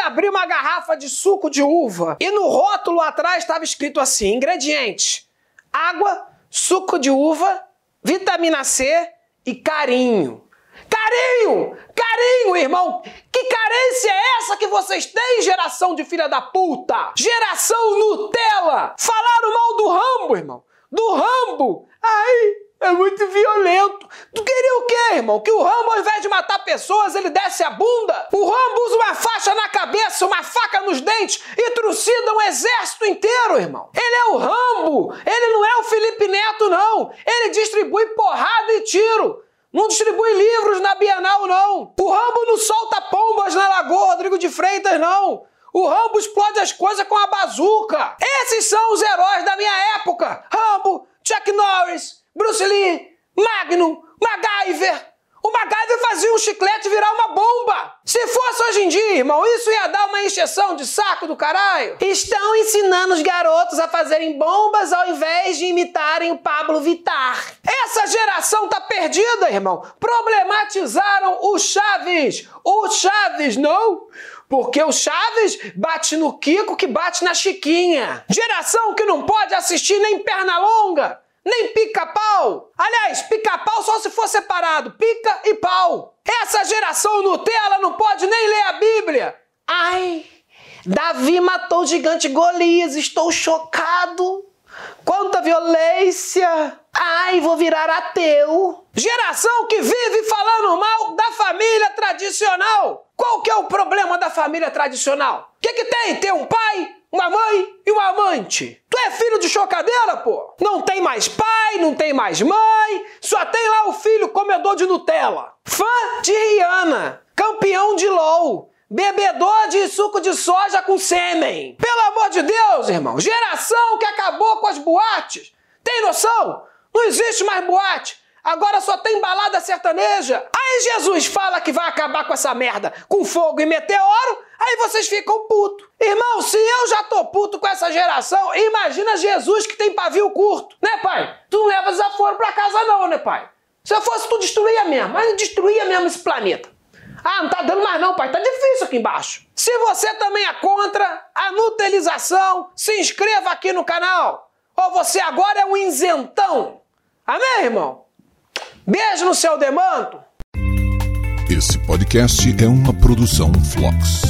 abri uma garrafa de suco de uva e no rótulo atrás estava escrito assim: ingredientes: água, suco de uva, vitamina C e carinho. Carinho! Carinho, irmão! Que carência é essa que vocês têm, geração de filha da puta? Geração Nutella! Falaram mal do Rambo, irmão! Do Rambo! Ai, é muito violento. Tu queria o quê, irmão? Que o Rambo, ao invés de matar pessoas, ele desce a bunda? O Rambo usa uma faixa na cabeça, uma faca nos dentes e trucida um exército inteiro, irmão. Ele é o Rambo. Ele não é o Felipe Neto, não. Ele distribui porrada e tiro. Não distribui livros na Bienal, não. O Rambo não solta pombas na Lagoa Rodrigo de Freitas, não. O Rambo explode as coisas com a bazuca. Esses são os heróis da minha época. Rambo, Chuck Norris, Bruce Lee, Magnum, MacGyver. O MacGyver fazia um chiclete virar uma bomba. Se fosse hoje em dia, irmão, isso ia dar uma encheção de saco do caralho. Estão ensinando os garotos a fazerem bombas ao invés de imitarem o Pablo Vittar. Essa geração tá perdida, irmão. Problematizaram o Chaves. O Chaves, não? Porque o Chaves bate no Kiko que bate na Chiquinha. Geração que não pode assistir nem perna longa nem pica-pau. Aliás, pica-pau só se for separado, pica e pau. Essa geração Nutella não pode nem ler a Bíblia. Ai, Davi matou o gigante Golias, estou chocado. Quanta violência! Ai, vou virar ateu. Geração que vive falando mal da família tradicional. Qual que é o problema da família tradicional? O que, que tem? Ter um pai, uma mãe e uma amante. Tu é filho de chocadeira, pô? Não tem mais pai, não tem mais mãe, só tem lá o filho comedor de Nutella. Fã de Rihanna, campeão de LOL, bebedor de suco de soja com sêmen. Pelo amor de Deus, irmão, geração que acabou com as boates. Tem noção? Não existe mais boate. Agora só tem balada sertaneja. Aí Jesus fala que vai acabar com essa merda, com fogo e meteoro, aí vocês ficam puto. Irmão, se eu já tô puto com essa geração, imagina Jesus que tem pavio curto. Né, pai? Tu não leva desaforo pra casa não, né, pai? Se eu fosse, tu destruía mesmo. Mas destruía mesmo esse planeta. Ah, não tá dando mais não, pai. Tá difícil aqui embaixo. Se você também é contra a nutelização, se inscreva aqui no canal. Ou você agora é um isentão. Amém, irmão? Beijo no seu demanto. Esse podcast é uma produção Flux.